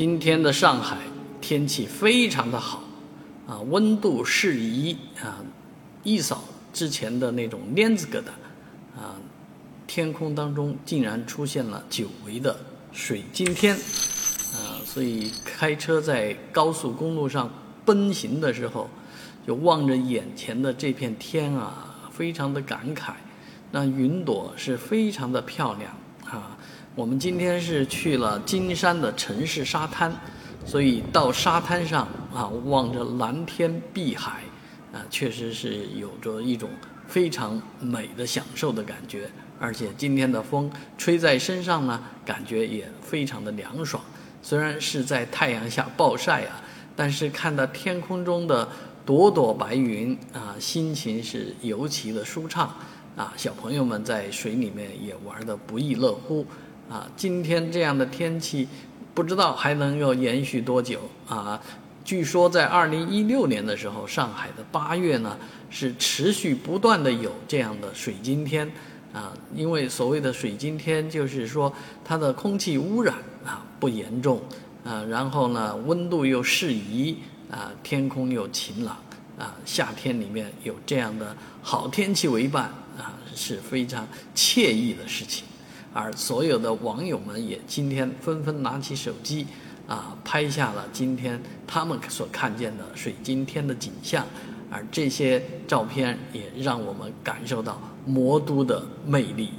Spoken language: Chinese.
今天的上海天气非常的好，啊，温度适宜啊，一扫之前的那种蔫子疙瘩，啊，天空当中竟然出现了久违的水晶天，啊，所以开车在高速公路上奔行的时候，就望着眼前的这片天啊，非常的感慨，那云朵是非常的漂亮啊。我们今天是去了金山的城市沙滩，所以到沙滩上啊，望着蓝天碧海，啊，确实是有着一种非常美的享受的感觉。而且今天的风吹在身上呢，感觉也非常的凉爽。虽然是在太阳下暴晒啊，但是看到天空中的朵朵白云啊，心情是尤其的舒畅。啊，小朋友们在水里面也玩得不亦乐乎。啊，今天这样的天气，不知道还能够延续多久啊？据说在二零一六年的时候，上海的八月呢是持续不断的有这样的水晶天啊。因为所谓的水晶天，就是说它的空气污染啊不严重啊，然后呢温度又适宜啊，天空又晴朗啊，夏天里面有这样的好天气为伴啊，是非常惬意的事情。而所有的网友们也今天纷纷拿起手机，啊，拍下了今天他们所看见的水晶天的景象，而这些照片也让我们感受到魔都的魅力。